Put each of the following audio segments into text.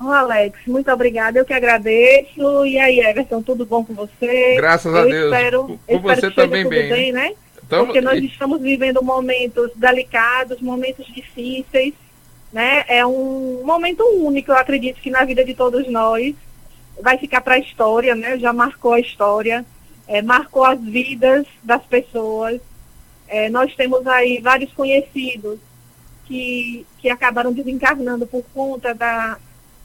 Oh, Alex, muito obrigada, eu que agradeço. E aí, Everton, tudo bom com você? Graças a eu Deus. Espero, com eu você espero também tudo bem, bem, né? Tamo... Porque nós estamos vivendo momentos delicados, momentos difíceis, né? É um momento único, eu acredito que na vida de todos nós vai ficar para a história, né? Já marcou a história, é, marcou as vidas das pessoas. É, nós temos aí vários conhecidos que, que acabaram desencarnando por conta da,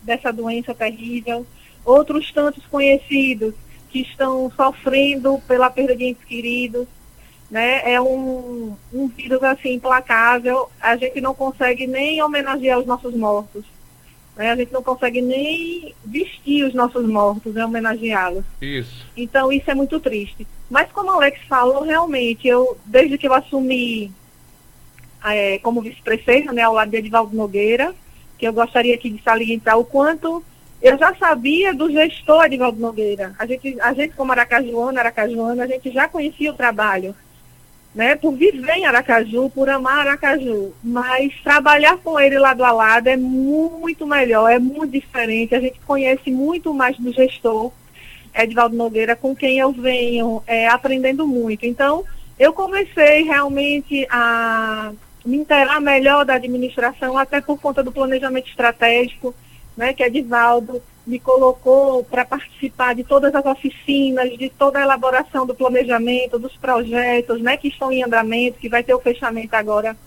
dessa doença terrível. Outros tantos conhecidos que estão sofrendo pela perda de entes queridos. Né? É um, um vírus assim implacável. A gente não consegue nem homenagear os nossos mortos. Né? A gente não consegue nem vestir os nossos mortos, né? homenageá-los. Isso. Então isso é muito triste. Mas como o Alex falou, realmente, eu, desde que eu assumi é, como vice-prefeita, né, ao lado de Edvaldo Nogueira, que eu gostaria aqui de salientar o quanto eu já sabia do gestor Edvaldo Nogueira. A gente, a gente como aracajuana, aracajuana, a gente já conhecia o trabalho, né, por viver em Aracaju, por amar Aracaju. Mas trabalhar com ele lado a lado é muito melhor, é muito diferente. A gente conhece muito mais do gestor Edvaldo Nogueira, com quem eu venho é, aprendendo muito. Então, eu comecei realmente a me inteirar melhor da administração, até por conta do planejamento estratégico, né, que Edivaldo me colocou para participar de todas as oficinas, de toda a elaboração do planejamento, dos projetos, né, que estão em andamento, que vai ter o fechamento agora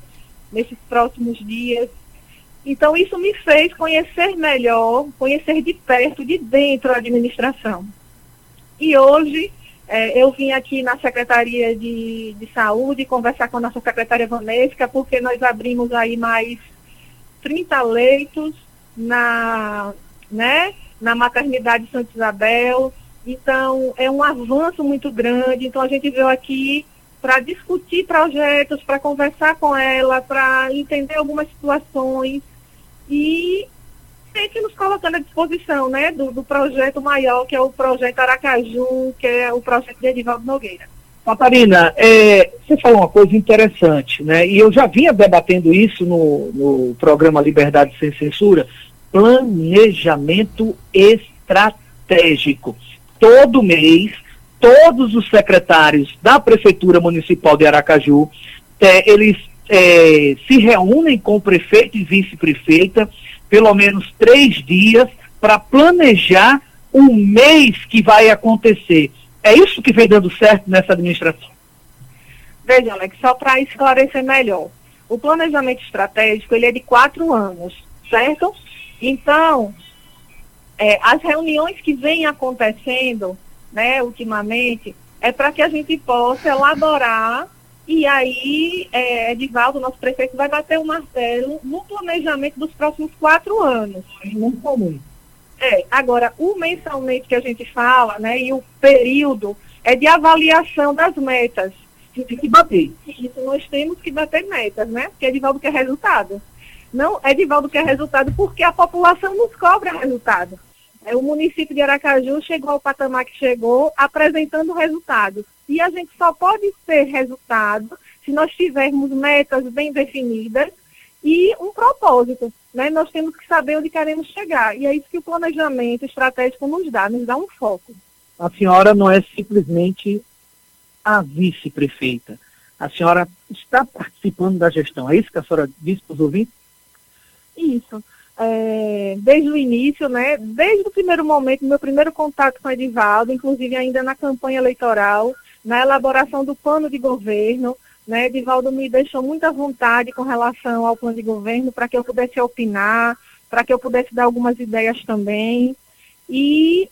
nesses próximos dias. Então, isso me fez conhecer melhor, conhecer de perto, de dentro a administração. E hoje, é, eu vim aqui na Secretaria de, de Saúde conversar com a nossa secretária Vanesca, porque nós abrimos aí mais 30 leitos na, né, na maternidade Santa Isabel. Então, é um avanço muito grande. Então, a gente veio aqui para discutir projetos, para conversar com ela, para entender algumas situações e sempre nos colocando à disposição né, do, do, projeto maior, que é o projeto Aracaju, que é o projeto de Edivaldo Nogueira. Catarina, é, você falou uma coisa interessante, né? E eu já vinha debatendo isso no, no programa Liberdade Sem Censura, planejamento estratégico. Todo mês, todos os secretários da Prefeitura Municipal de Aracaju, é, eles é, se reúnem com o prefeito e vice-prefeita, pelo menos três dias, para planejar o mês que vai acontecer. É isso que vem dando certo nessa administração? Veja, Alex, só para esclarecer melhor. O planejamento estratégico ele é de quatro anos, certo? Então, é, as reuniões que vêm acontecendo, né, ultimamente, é para que a gente possa elaborar e aí, é, Edivaldo, nosso prefeito, vai bater o martelo no planejamento dos próximos quatro anos. Muito comum. É, agora, o mensalmente que a gente fala, né, e o período é de avaliação das metas. Tem que bater. Isso, nós temos que bater metas, né? Porque Edivaldo quer resultado. Não, Edivaldo quer resultado porque a população nos cobra resultado. É, o município de Aracaju chegou ao patamar que chegou apresentando resultados. E a gente só pode ter resultado se nós tivermos metas bem definidas e um propósito. Né? Nós temos que saber onde queremos chegar. E é isso que o planejamento estratégico nos dá, nos dá um foco. A senhora não é simplesmente a vice-prefeita. A senhora está participando da gestão. É isso que a senhora disse para os ouvintes? Isso. É, desde o início, né, desde o primeiro momento, meu primeiro contato com o Edivaldo, inclusive ainda na campanha eleitoral, na elaboração do plano de governo, né, Edivaldo me deixou muita vontade com relação ao plano de governo para que eu pudesse opinar, para que eu pudesse dar algumas ideias também. E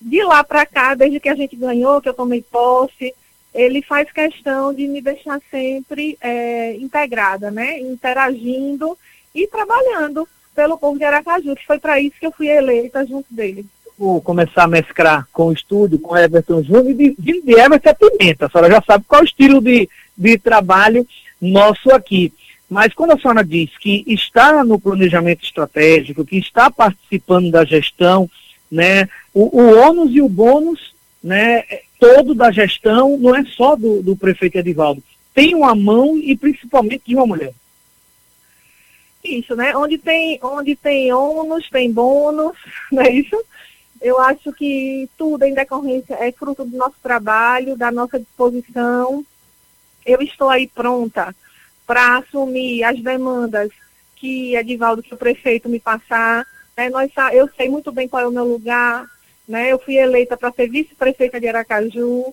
de lá para cá, desde que a gente ganhou, que eu tomei posse, ele faz questão de me deixar sempre é, integrada, né, interagindo e trabalhando pelo povo de Aracaju, que foi para isso que eu fui eleita junto dele. Vou começar a mesclar com o estúdio, com Everton Júnior, e de, de, Everton é Pimenta. A senhora já sabe qual é o estilo de, de trabalho nosso aqui. Mas quando a senhora diz que está no planejamento estratégico, que está participando da gestão, né, o, o ônus e o bônus né, todo da gestão não é só do, do prefeito Edivaldo. Tem uma mão e principalmente de uma mulher. Isso, né? Onde tem, onde tem ônus, tem bônus, não é isso? Eu acho que tudo em decorrência é fruto do nosso trabalho, da nossa disposição. Eu estou aí pronta para assumir as demandas que Edivaldo, que o prefeito me passar. Né? Nós, eu sei muito bem qual é o meu lugar. Né? Eu fui eleita para ser vice-prefeita de Aracaju.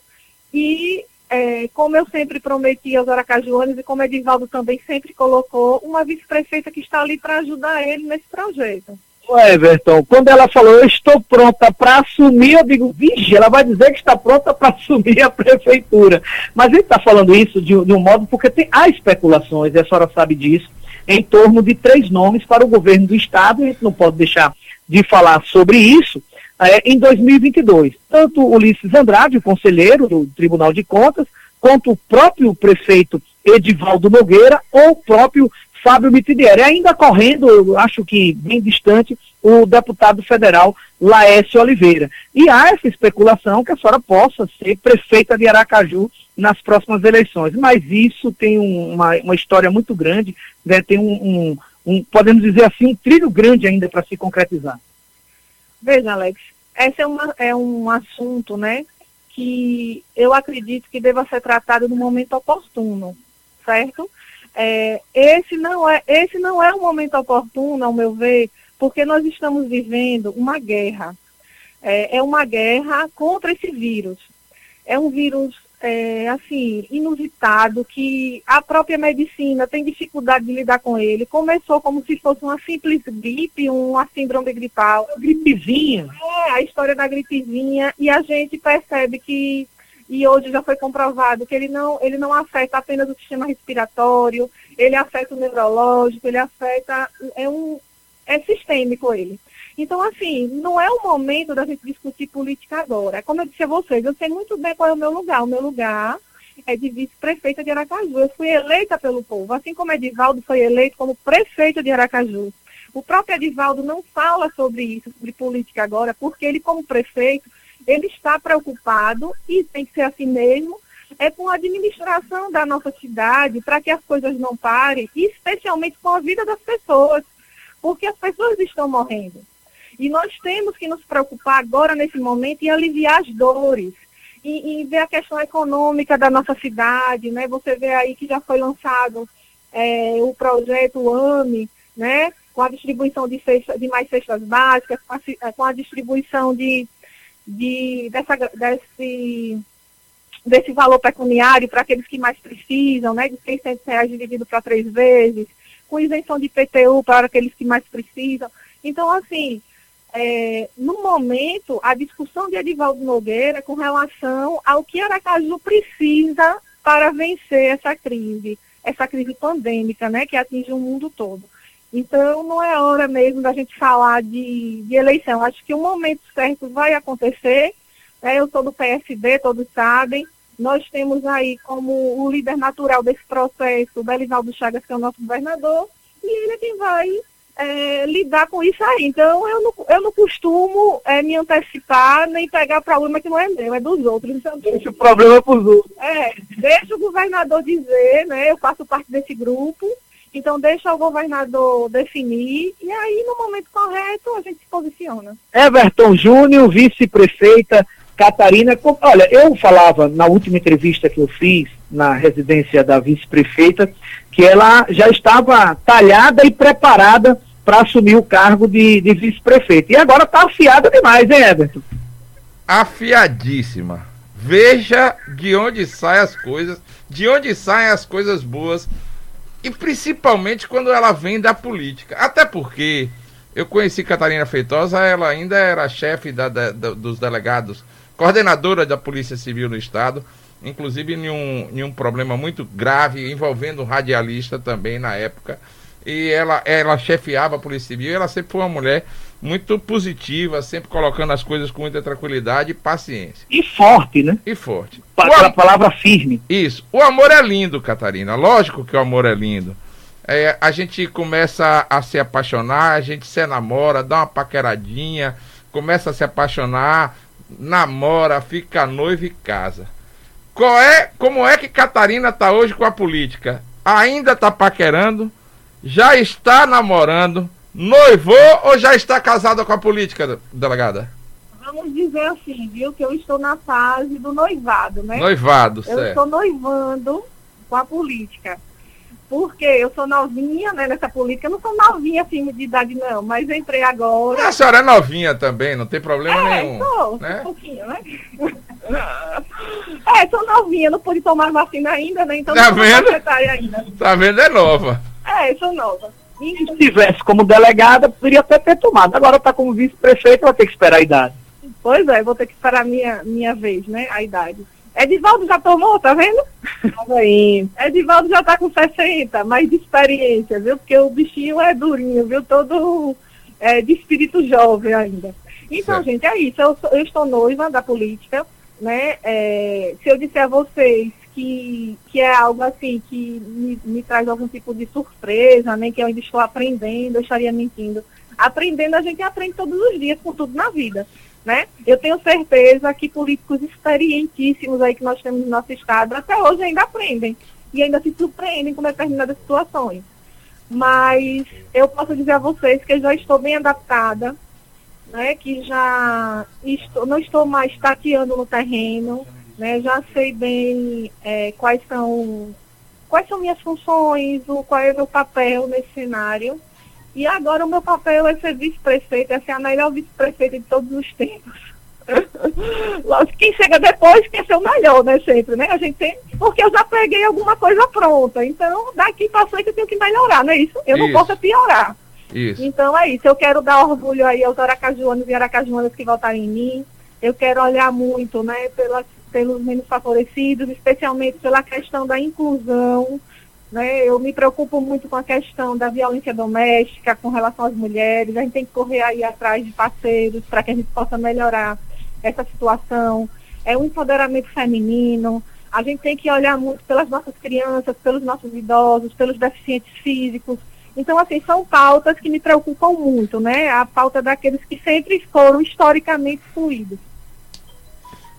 E é, como eu sempre prometi aos aracajuanos e como Edivaldo também sempre colocou, uma vice-prefeita que está ali para ajudar ele nesse projeto. Everton, quando ela falou, eu estou pronta para assumir, eu digo, vixe, ela vai dizer que está pronta para assumir a prefeitura. Mas ele está falando isso de, de, um modo porque tem, há especulações, e a senhora sabe disso, em torno de três nomes para o governo do Estado, e a gente não pode deixar de falar sobre isso, é, em 2022. Tanto Ulisses Andrade, o conselheiro do Tribunal de Contas, quanto o próprio prefeito Edivaldo Nogueira ou o próprio Fábio Mitidieri. Ainda correndo, acho que bem distante, o deputado federal Laércio Oliveira. E há essa especulação que a senhora possa ser prefeita de Aracaju nas próximas eleições. Mas isso tem um, uma, uma história muito grande, né? tem um, um, um, podemos dizer assim, um trilho grande ainda para se concretizar. Veja, Alex, esse é, uma, é um assunto, né, que eu acredito que deva ser tratado no momento oportuno, certo? É, esse, não é, esse não é o momento oportuno, ao meu ver, porque nós estamos vivendo uma guerra. É, é uma guerra contra esse vírus. É um vírus é, assim, inusitado, que a própria medicina tem dificuldade de lidar com ele. Começou como se fosse uma simples gripe, uma síndrome gripal. Gripezinha. É, a história da gripezinha, e a gente percebe que, e hoje já foi comprovado, que ele não, ele não afeta apenas o sistema respiratório, ele afeta o neurológico, ele afeta, é um, é sistêmico ele. Então, assim, não é o momento da gente discutir política agora. Como eu disse a vocês, eu sei muito bem qual é o meu lugar. O meu lugar é de vice-prefeita de Aracaju. Eu fui eleita pelo povo, assim como Edivaldo foi eleito como prefeito de Aracaju. O próprio Edivaldo não fala sobre isso, sobre política agora, porque ele, como prefeito, ele está preocupado, e tem que ser assim mesmo, é com a administração da nossa cidade, para que as coisas não parem, especialmente com a vida das pessoas, porque as pessoas estão morrendo. E nós temos que nos preocupar agora, nesse momento, em aliviar as dores. E, e ver a questão econômica da nossa cidade, né? Você vê aí que já foi lançado é, o projeto AME, né? Com a distribuição de, cesta, de mais cestas básicas, com a, é, com a distribuição de, de, dessa, desse, desse valor pecuniário para aqueles que mais precisam, né? De 600 reais dividido para três vezes, com isenção de IPTU para aqueles que mais precisam. Então, assim, é, no momento, a discussão de Edivaldo Nogueira com relação ao que Aracaju precisa para vencer essa crise, essa crise pandêmica, né, que atinge o mundo todo. Então, não é hora mesmo da gente falar de, de eleição. Acho que o momento certo vai acontecer. Né, eu sou do PSD, todos sabem. Nós temos aí como o líder natural desse processo o Belivaldo Chagas, que é o nosso governador, e ele é quem vai é, lidar com isso aí. Então, eu não, eu não costumo é, me antecipar nem pegar problema que não é meu, é dos outros. Então, deixa o problema para os outros. É, deixa o governador dizer, né? Eu faço parte desse grupo, então deixa o governador definir, e aí, no momento correto, a gente se posiciona. Everton Júnior, vice-prefeita Catarina, olha, eu falava na última entrevista que eu fiz na residência da vice-prefeita que ela já estava talhada e preparada para assumir o cargo de, de vice-prefeito. E agora está afiada demais, hein, Everton? Afiadíssima. Veja de onde saem as coisas, de onde saem as coisas boas, e principalmente quando ela vem da política. Até porque eu conheci Catarina Feitosa, ela ainda era chefe da, da, dos delegados, coordenadora da Polícia Civil no Estado inclusive em um, em um problema muito grave envolvendo um radialista também na época. E ela, ela chefiava a Polícia Civil, ela sempre foi uma mulher muito positiva, sempre colocando as coisas com muita tranquilidade e paciência. E forte, né? E forte. Aquela palavra firme. Isso. O amor é lindo, Catarina. Lógico que o amor é lindo. É, a gente começa a se apaixonar, a gente se namora, dá uma paqueradinha, começa a se apaixonar, namora, fica noiva e casa. Qual é, como é que Catarina está hoje com a política? Ainda está paquerando? já está namorando, noivou ou já está casada com a política, delegada? Vamos dizer assim, viu, que eu estou na fase do noivado, né? Noivado, eu certo. Eu estou noivando com a política. Porque eu sou novinha, né, nessa política. Eu não sou novinha assim de idade, não, mas entrei agora. A senhora é novinha também, não tem problema é, nenhum. Sou, né? um pouquinho, né? é, sou novinha, não pude tomar vacina ainda, né? Então tá não vendo? ainda. Tá vendo? É nova. É, sou nova. E se tivesse como delegada, poderia até ter tomado. Agora está como vice-prefeito, vai ter que esperar a idade. Pois é, vou ter que esperar a minha, minha vez, né? A idade. Edivaldo já tomou, tá vendo? Edivaldo já tá com 60, mais de experiência, viu? Porque o bichinho é durinho, viu? Todo é, de espírito jovem ainda. Então, certo. gente, é isso. Eu, eu, estou noiva da política, né? É, se eu disser a vocês que, que é algo assim que me, me traz algum tipo de surpresa, né? Que eu ainda estou aprendendo, eu estaria mentindo. Aprendendo, a gente aprende todos os dias com tudo na vida né? Eu tenho certeza que políticos experientíssimos aí que nós temos no nosso estado até hoje ainda aprendem e ainda se surpreendem com determinadas situações. Mas eu posso dizer a vocês que eu já estou bem adaptada, né? Que já estou, não estou mais tateando no terreno, né? Já sei bem é, quais são quais são minhas funções, o, qual é o meu papel nesse cenário. E agora o meu papel é ser vice-prefeita, é ser a melhor vice-prefeita de todos os tempos. Lógico, quem chega depois quer ser o melhor, né, sempre, né? A gente tem, porque eu já peguei alguma coisa pronta, então daqui para frente eu tenho que melhorar, não é isso? Eu isso. não posso piorar. Isso. Então é isso, eu quero dar orgulho aí aos aracajuanos e aracajuanas que votarem em mim. Eu quero olhar muito, né, pelas, pelos menos favorecidos, especialmente pela questão da inclusão, né? Eu me preocupo muito com a questão da violência doméstica com relação às mulheres. A gente tem que correr aí atrás de parceiros para que a gente possa melhorar essa situação. É um empoderamento feminino. A gente tem que olhar muito pelas nossas crianças, pelos nossos idosos, pelos deficientes físicos. Então, assim, são pautas que me preocupam muito, né? A pauta daqueles que sempre foram historicamente excluídos.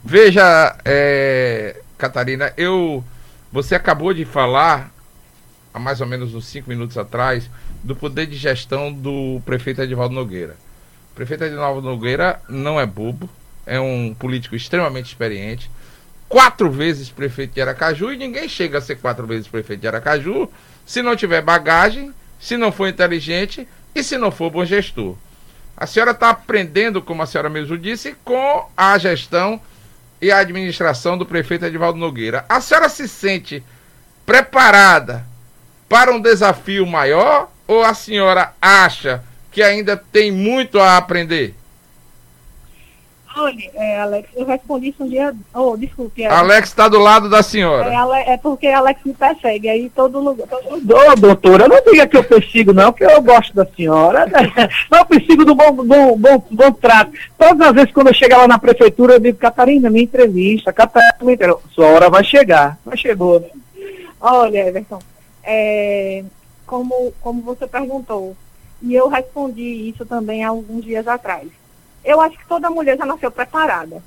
Veja, é, Catarina, eu, você acabou de falar há mais ou menos uns cinco minutos atrás, do poder de gestão do prefeito Edivaldo Nogueira. O prefeito Edivaldo Nogueira não é bobo, é um político extremamente experiente, quatro vezes prefeito de Aracaju, e ninguém chega a ser quatro vezes prefeito de Aracaju se não tiver bagagem, se não for inteligente e se não for bom gestor. A senhora está aprendendo, como a senhora mesmo disse, com a gestão e a administração do prefeito Edivaldo Nogueira. A senhora se sente preparada para um desafio maior ou a senhora acha que ainda tem muito a aprender? Olha, é, Alex, eu respondi isso um dia. Oh, desculpe. É, Alex está do lado da senhora. É, é, porque Alex me persegue aí todo lugar. Todo... Ô, doutora, não diga que eu persigo, não, que eu gosto da senhora. Não, eu persigo do bom, bom, bom, bom trato. Todas as vezes quando eu chegar lá na prefeitura, eu digo, Catarina, me entrevista, Catarina, me entrevista. Sua hora vai chegar. Mas chegou, né? Olha, Everton é, como, como você perguntou, e eu respondi isso também há alguns dias atrás. Eu acho que toda mulher já nasceu preparada.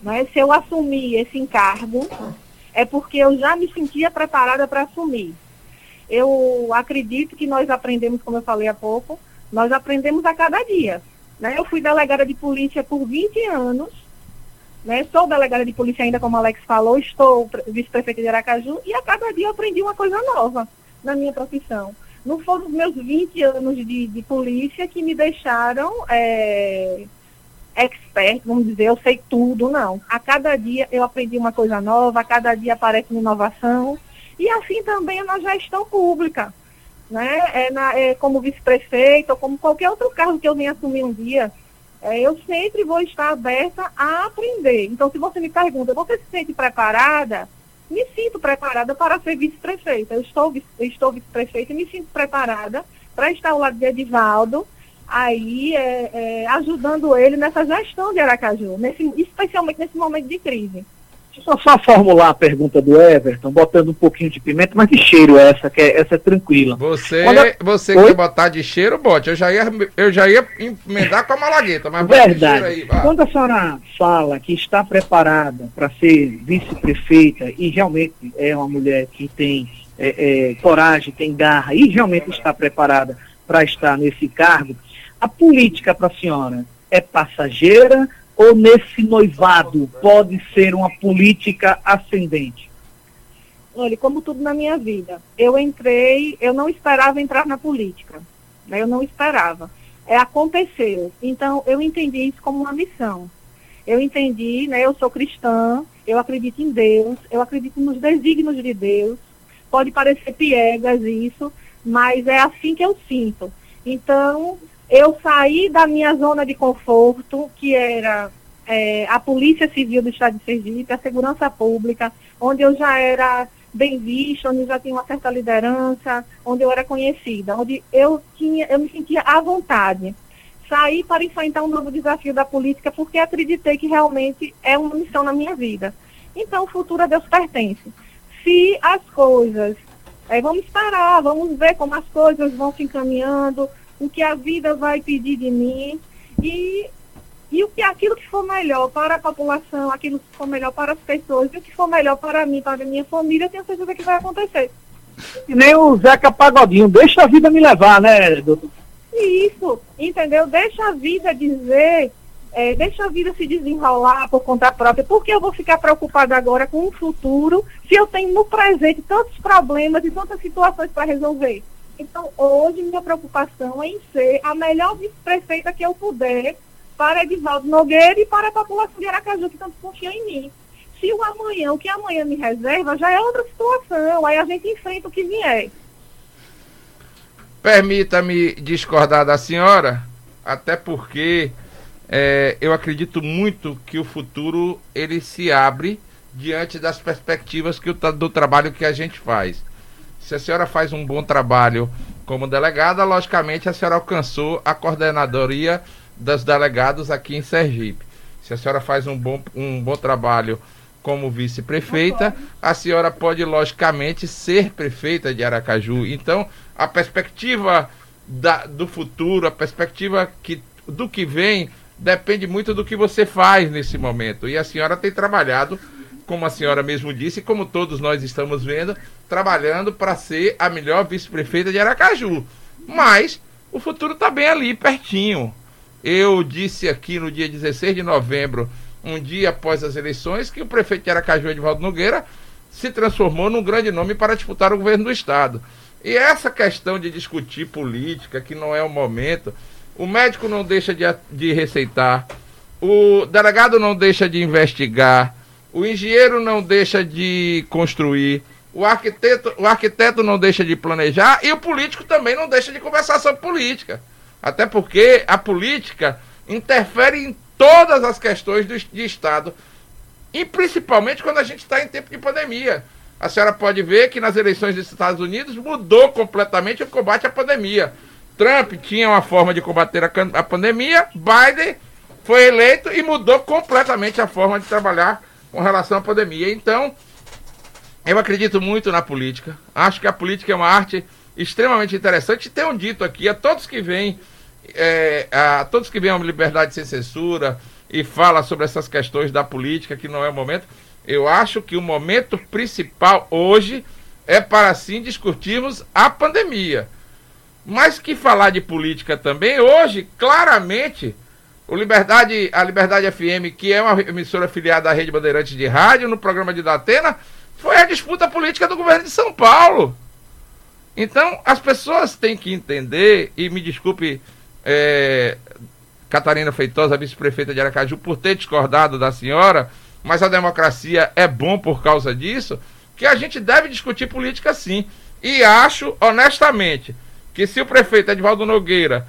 Né? Se eu assumir esse encargo, é porque eu já me sentia preparada para assumir. Eu acredito que nós aprendemos, como eu falei há pouco, nós aprendemos a cada dia. Né? Eu fui delegada de polícia por 20 anos, né? Sou delegada de polícia ainda, como o Alex falou, estou vice-prefeita de Aracaju e a cada dia eu aprendi uma coisa nova na minha profissão. Não foram os meus 20 anos de, de polícia que me deixaram é, expert, vamos dizer, eu sei tudo, não. A cada dia eu aprendi uma coisa nova, a cada dia aparece uma inovação. E assim também na gestão pública. Né? É, na, é como vice-prefeito ou como qualquer outro cargo que eu venha assumir um dia é, eu sempre vou estar aberta a aprender. Então, se você me pergunta, você se sente preparada? Me sinto preparada para ser vice-prefeita. Eu estou, estou vice-prefeita e me sinto preparada para estar ao lado de Edivaldo, aí é, é, ajudando ele nessa gestão de Aracaju, nesse, especialmente nesse momento de crise. Deixa eu só formular a pergunta do Everton, botando um pouquinho de pimenta, mas de cheiro essa, que é, essa é tranquila. Você, eu... você quer botar de cheiro, bote. Eu já ia, eu já ia emendar com a malagueta, mas Verdade. Aí, Quando a senhora fala que está preparada para ser vice-prefeita e realmente é uma mulher que tem é, é, coragem, tem garra e realmente está preparada para estar nesse cargo, a política para a senhora é passageira ou nesse noivado pode ser uma política ascendente? Olha, como tudo na minha vida, eu entrei, eu não esperava entrar na política, né? eu não esperava. É, aconteceu. Então, eu entendi isso como uma missão. Eu entendi, né, eu sou cristã, eu acredito em Deus, eu acredito nos desígnios de Deus. Pode parecer piegas isso, mas é assim que eu sinto. Então, eu saí da minha zona de conforto, que era é, a Polícia Civil do Estado de Sergipe, a Segurança Pública, onde eu já era bem vista, onde eu já tinha uma certa liderança, onde eu era conhecida, onde eu tinha, eu me sentia à vontade. Saí para enfrentar um novo desafio da política porque acreditei que realmente é uma missão na minha vida. Então, o futuro a Deus pertence. Se as coisas, é, vamos esperar, vamos ver como as coisas vão se encaminhando, o que a vida vai pedir de mim e, e o que aquilo que for melhor para a população, aquilo que for melhor para as pessoas, e o que for melhor para mim, para a minha família, eu tenho certeza que vai acontecer. E nem o Zeca Pagodinho, deixa a vida me levar, né, doutor? Isso, entendeu? Deixa a vida dizer, é, deixa a vida se desenrolar por conta própria. Porque eu vou ficar preocupada agora com o futuro se eu tenho no presente tantos problemas e tantas situações para resolver? Então, hoje, minha preocupação é em ser a melhor vice-prefeita que eu puder para Edivaldo Nogueira e para a população de Aracaju, que tanto confia em mim. Se o amanhã, o que amanhã me reserva, já é outra situação, aí a gente enfrenta o que vier. Permita-me discordar da senhora, até porque é, eu acredito muito que o futuro ele se abre diante das perspectivas que o, do trabalho que a gente faz. Se a senhora faz um bom trabalho como delegada, logicamente a senhora alcançou a coordenadoria dos delegados aqui em Sergipe. Se a senhora faz um bom, um bom trabalho como vice-prefeita, a senhora pode, logicamente, ser prefeita de Aracaju. Então, a perspectiva da, do futuro, a perspectiva que, do que vem, depende muito do que você faz nesse momento. E a senhora tem trabalhado como a senhora mesmo disse, como todos nós estamos vendo, trabalhando para ser a melhor vice-prefeita de Aracaju. Mas o futuro está bem ali, pertinho. Eu disse aqui no dia 16 de novembro, um dia após as eleições, que o prefeito de Aracaju, Edvaldo Nogueira, se transformou num grande nome para disputar o governo do Estado. E essa questão de discutir política, que não é o momento, o médico não deixa de, de receitar, o delegado não deixa de investigar, o engenheiro não deixa de construir, o arquiteto, o arquiteto não deixa de planejar e o político também não deixa de conversar sobre política. Até porque a política interfere em todas as questões do, de Estado, e principalmente quando a gente está em tempo de pandemia. A senhora pode ver que nas eleições dos Estados Unidos mudou completamente o combate à pandemia. Trump tinha uma forma de combater a, a pandemia, Biden foi eleito e mudou completamente a forma de trabalhar com relação à pandemia. Então, eu acredito muito na política. Acho que a política é uma arte extremamente interessante. Tenho dito aqui a todos que vêm, é, a todos que vêm a liberdade sem censura e fala sobre essas questões da política, que não é o momento. Eu acho que o momento principal hoje é para sim discutirmos a pandemia. Mas que falar de política também, hoje, claramente, o Liberdade, a Liberdade FM, que é uma emissora afiliada à Rede Bandeirantes de Rádio, no programa de Datena, foi a disputa política do governo de São Paulo. Então, as pessoas têm que entender, e me desculpe, é, Catarina Feitosa, vice-prefeita de Aracaju, por ter discordado da senhora, mas a democracia é bom por causa disso, que a gente deve discutir política sim. E acho, honestamente, que se o prefeito Edvaldo Nogueira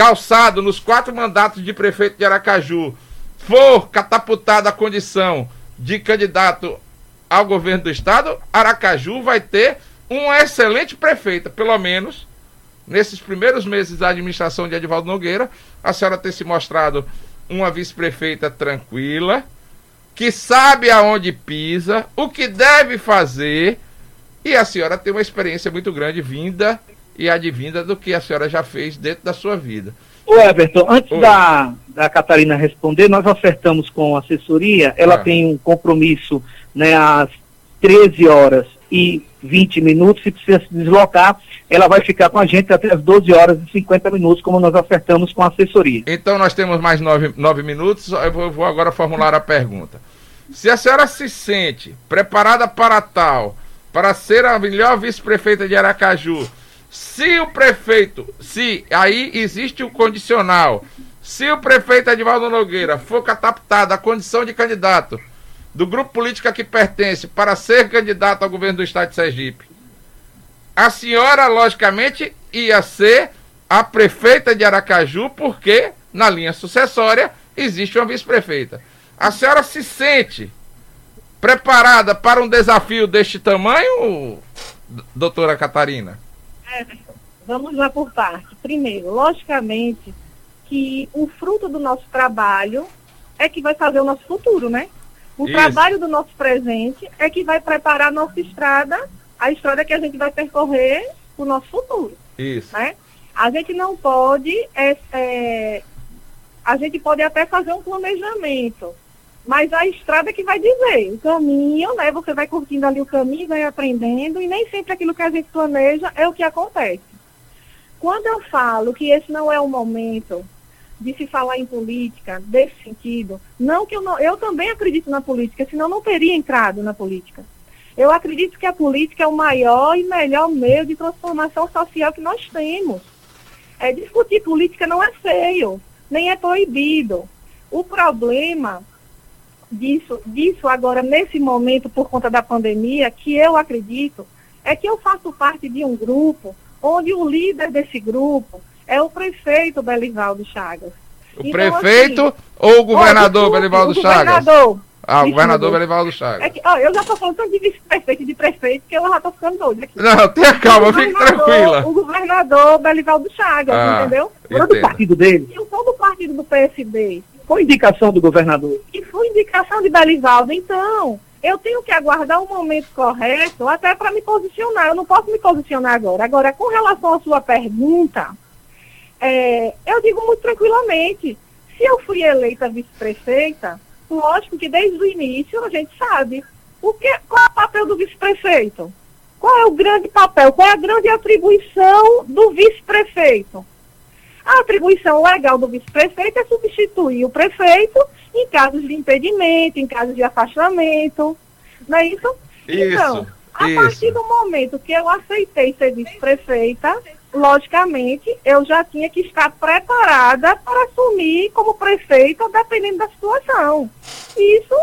calçado nos quatro mandatos de prefeito de Aracaju, for catapultado à condição de candidato ao governo do estado, Aracaju vai ter uma excelente prefeita, pelo menos nesses primeiros meses da administração de Edvaldo Nogueira, a senhora ter se mostrado uma vice-prefeita tranquila, que sabe aonde pisa, o que deve fazer, e a senhora tem uma experiência muito grande vinda e advinda do que a senhora já fez dentro da sua vida. Ô Everton, antes da, da Catarina responder, nós acertamos com a assessoria, ela ah. tem um compromisso né, às 13 horas e 20 minutos, se precisa se deslocar, ela vai ficar com a gente até as 12 horas e 50 minutos, como nós acertamos com a assessoria. Então nós temos mais 9, 9 minutos, eu vou, vou agora formular a pergunta. Se a senhora se sente preparada para tal, para ser a melhor vice-prefeita de Aracaju, se o prefeito, se aí existe o condicional, se o prefeito Edvaldo Nogueira for cataptado à condição de candidato do grupo político a que pertence para ser candidato ao governo do estado de Sergipe, a senhora, logicamente, ia ser a prefeita de Aracaju, porque na linha sucessória existe uma vice-prefeita. A senhora se sente preparada para um desafio deste tamanho, doutora Catarina? É, vamos lá por parte. Primeiro, logicamente que o fruto do nosso trabalho é que vai fazer o nosso futuro, né? O Isso. trabalho do nosso presente é que vai preparar a nossa estrada, a estrada que a gente vai percorrer o nosso futuro. Isso. Né? A gente não pode, é, é, a gente pode até fazer um planejamento, mas a estrada é que vai dizer, o caminho, né? Você vai curtindo ali o caminho, vai aprendendo, e nem sempre aquilo que a gente planeja é o que acontece. Quando eu falo que esse não é o momento de se falar em política desse sentido, não que eu não, eu também acredito na política, senão não teria entrado na política. Eu acredito que a política é o maior e melhor meio de transformação social que nós temos. É, discutir política não é feio, nem é proibido. O problema disso, disso agora, nesse momento, por conta da pandemia, que eu acredito, é que eu faço parte de um grupo onde o líder desse grupo é o prefeito Belivaldo Chagas. O então, prefeito assim, ou o governador oh, Belivaldo o Chagas? Governador. Ah, o governador Belivaldo Chagas. É que, ó, eu já estou falando de vice-prefeito e de prefeito, que eu já estou ficando doido aqui. Não, tenha calma, fique tranquila. O governador Belivaldo Chagas, ah, entendeu? Foram do partido dele. Eu sou do partido do PSD. Foi indicação do governador. E foi indicação de Belivaldo. Então, eu tenho que aguardar o momento correto até para me posicionar. Eu não posso me posicionar agora. Agora, com relação à sua pergunta, é, eu digo muito tranquilamente. Se eu fui eleita vice-prefeita, lógico que desde o início a gente sabe o que, qual é o papel do vice-prefeito. Qual é o grande papel? Qual é a grande atribuição do vice-prefeito? A atribuição legal do vice-prefeito é substituir o prefeito em casos de impedimento, em casos de afastamento. Não é isso? isso então, a isso. partir do momento que eu aceitei ser vice-prefeita, logicamente, eu já tinha que estar preparada para assumir como prefeita, dependendo da situação. Isso,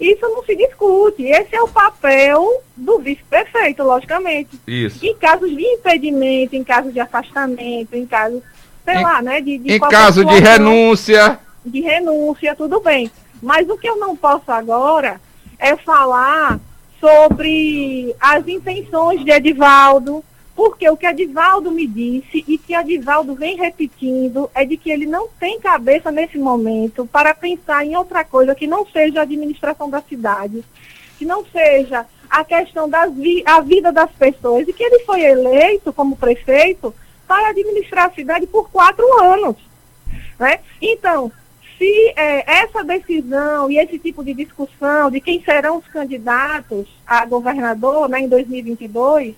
isso não se discute. Esse é o papel do vice-prefeito, logicamente. Isso. Em casos de impedimento, em casos de afastamento, em casos sei em, lá, né? De, de em caso de renúncia. De renúncia, tudo bem. Mas o que eu não posso agora é falar sobre as intenções de Edivaldo, porque o que Edivaldo me disse e que Edivaldo vem repetindo é de que ele não tem cabeça nesse momento para pensar em outra coisa que não seja a administração da cidade, que não seja a questão da vi a vida das pessoas, e que ele foi eleito como prefeito para administrar a cidade por quatro anos. Né? Então, se é, essa decisão e esse tipo de discussão de quem serão os candidatos a governador né, em 2022,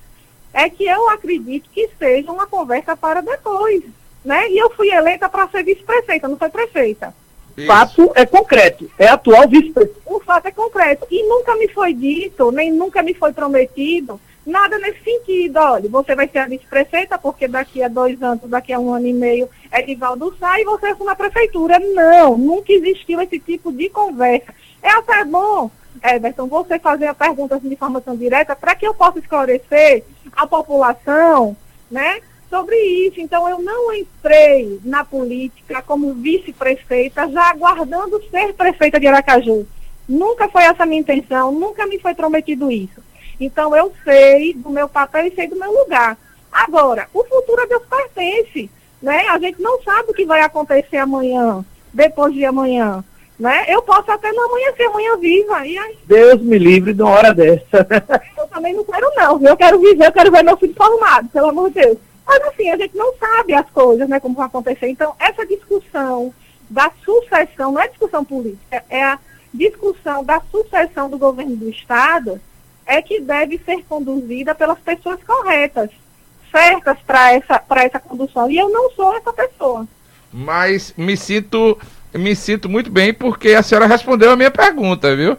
é que eu acredito que seja uma conversa para depois. Né? E eu fui eleita para ser vice-prefeita, não foi prefeita. O fato é concreto, é atual vice-prefeita. O fato é concreto. E nunca me foi dito, nem nunca me foi prometido Nada nesse sentido, olha, você vai ser a vice-prefeita, porque daqui a dois anos, daqui a um ano e meio, Edivaldo sai e você assume a prefeitura. Não, nunca existiu esse tipo de conversa. É até bom, Everton, você fazer a pergunta de forma tão direta, para que eu possa esclarecer a população, né, sobre isso. Então, eu não entrei na política como vice-prefeita, já aguardando ser prefeita de Aracaju. Nunca foi essa a minha intenção, nunca me foi prometido isso. Então eu sei do meu papel e sei do meu lugar. Agora, o futuro a Deus pertence. Né? A gente não sabe o que vai acontecer amanhã, depois de amanhã. Né? Eu posso até não amanhecer amanhã viva. E aí... Deus me livre de uma hora dessa. eu também não quero, não. Eu quero viver, eu quero ver meu filho formado, pelo amor de Deus. Mas assim, a gente não sabe as coisas, né, como vão acontecer. Então, essa discussão da sucessão, não é discussão política, é a discussão da sucessão do governo do Estado, é que deve ser conduzida pelas pessoas corretas, certas para essa, essa condução. E eu não sou essa pessoa. Mas me sinto, me sinto muito bem porque a senhora respondeu a minha pergunta, viu?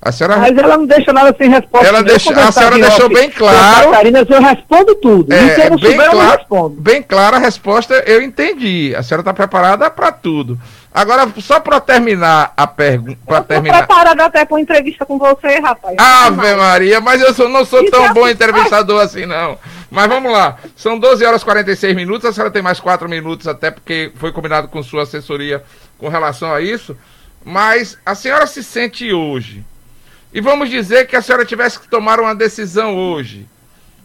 A senhora... Mas ela não deixa nada sem resposta. Ela deixa, a senhora deixou off, bem claro. Catarina, eu respondo tudo. É, eu não bem souber, claro, eu respondo. Bem clara a resposta, eu entendi. A senhora está preparada para tudo. Agora, só para terminar a pergunta. Para terminar. preparada até para uma entrevista com você, rapaz. Ave Maria, mas eu sou, não sou Isso tão é bom assim, entrevistador assim, não. Mas vamos lá. São 12 horas e 46 minutos. A senhora tem mais 4 minutos, até porque foi combinado com sua assessoria com relação a isso. Mas a senhora se sente hoje e vamos dizer que a senhora tivesse que tomar uma decisão hoje,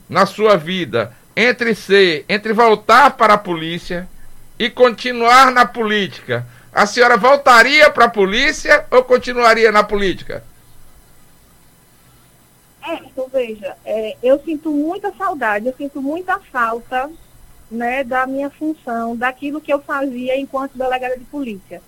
na sua vida, entre ser, entre voltar para a polícia e continuar na política. A senhora voltaria para a polícia ou continuaria na política? É, então veja, é, eu sinto muita saudade, eu sinto muita falta né, da minha função, daquilo que eu fazia enquanto delegada de polícia.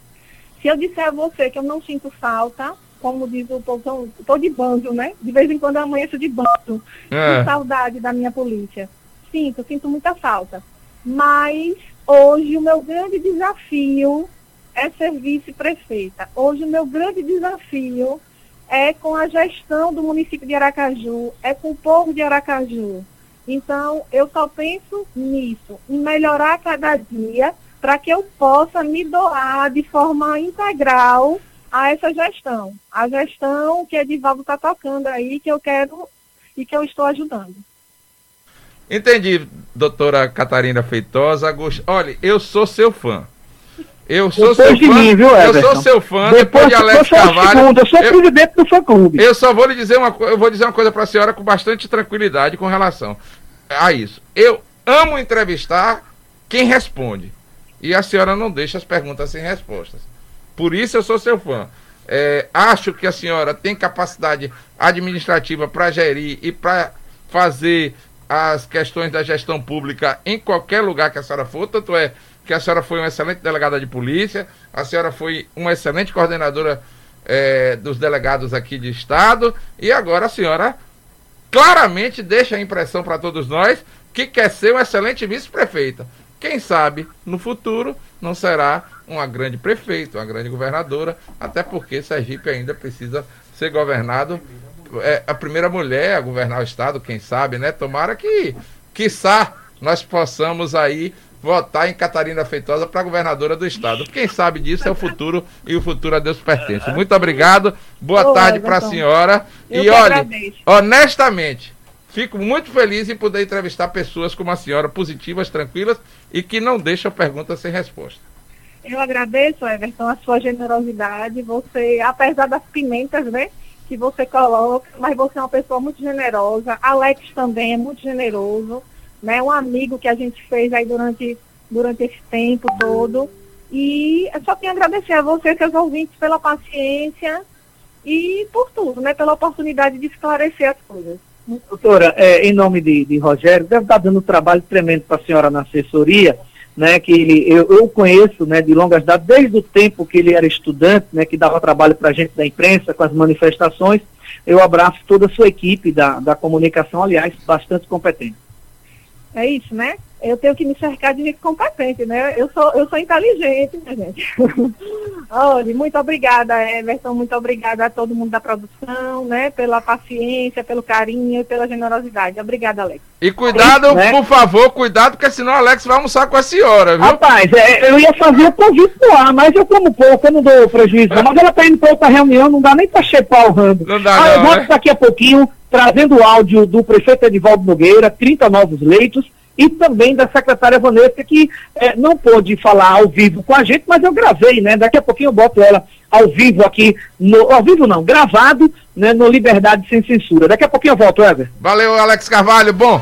Se eu disser a você que eu não sinto falta, como diz o povo, estou de banjo, né? De vez em quando eu amanheço de banjo. É. De saudade da minha polícia. Sinto, sinto muita falta. Mas hoje o meu grande desafio é ser vice-prefeita. Hoje o meu grande desafio é com a gestão do município de Aracaju, é com o povo de Aracaju. Então, eu só penso nisso, em melhorar cada dia para que eu possa me doar de forma integral a essa gestão. A gestão que Edivaldo está tocando aí, que eu quero e que eu estou ajudando. Entendi, doutora Catarina Feitosa. Olha, eu sou seu fã. Eu sou depois seu de fã. Mim, viu, eu sou seu fã. Depois, depois de Alex Carvalho. Segundo, eu sou eu, presidente do fã clube. Eu só vou lhe dizer uma eu vou dizer uma coisa para a senhora com bastante tranquilidade com relação a isso. Eu amo entrevistar quem responde. E a senhora não deixa as perguntas sem respostas. Por isso eu sou seu fã. É, acho que a senhora tem capacidade administrativa para gerir e para fazer as questões da gestão pública em qualquer lugar que a senhora for. Tanto é que a senhora foi uma excelente delegada de polícia, a senhora foi uma excelente coordenadora é, dos delegados aqui de Estado e agora a senhora claramente deixa a impressão para todos nós que quer ser uma excelente vice-prefeita. Quem sabe no futuro não será uma grande prefeita, uma grande governadora, até porque Sergipe ainda precisa ser governado. É a primeira mulher a governar o estado, quem sabe, né? Tomara que, quiçá, nós possamos aí votar em Catarina Feitosa para governadora do estado. Quem sabe disso é o futuro e o futuro a Deus pertence. Muito obrigado. Boa tarde para a senhora. Eu e olha, honestamente, Fico muito feliz em poder entrevistar pessoas como a senhora, positivas, tranquilas e que não deixam perguntas sem resposta. Eu agradeço, Everton, a sua generosidade. Você, apesar das pimentas, né, que você coloca, mas você é uma pessoa muito generosa. Alex também é muito generoso, né, um amigo que a gente fez aí durante, durante esse tempo todo. E eu só tenho a agradecer a você, seus ouvintes, pela paciência e por tudo, né, pela oportunidade de esclarecer as coisas. Doutora, é, em nome de, de Rogério, deve estar dando um trabalho tremendo para a senhora na assessoria, né, que ele, eu, eu conheço né, de longas datas, desde o tempo que ele era estudante, né, que dava trabalho para a gente da imprensa, com as manifestações. Eu abraço toda a sua equipe da, da comunicação, aliás, bastante competente. É isso, né? Eu tenho que me cercar de gente competente, né? Eu sou, eu sou inteligente, minha gente. Olha, muito obrigada, Everton, muito obrigada a todo mundo da produção, né? Pela paciência, pelo carinho e pela generosidade. Obrigada, Alex. E cuidado, né? por favor, cuidado, porque senão o Alex vai almoçar com a senhora, viu? Rapaz, é, eu ia fazer o convite pro ar, mas eu como pouco, eu não dou prejuízo. Mas ela tá indo pra outra reunião, não dá nem pra chepar o rando. Não dá, ah, não, eu volto né? daqui a pouquinho, trazendo o áudio do prefeito Edivaldo Nogueira, 30 novos leitos e também da secretária Vanessa, que é, não pôde falar ao vivo com a gente, mas eu gravei, né? Daqui a pouquinho eu boto ela ao vivo aqui, no, ao vivo não, gravado, né, no Liberdade Sem Censura. Daqui a pouquinho eu volto, Ever. Valeu, Alex Carvalho, bom.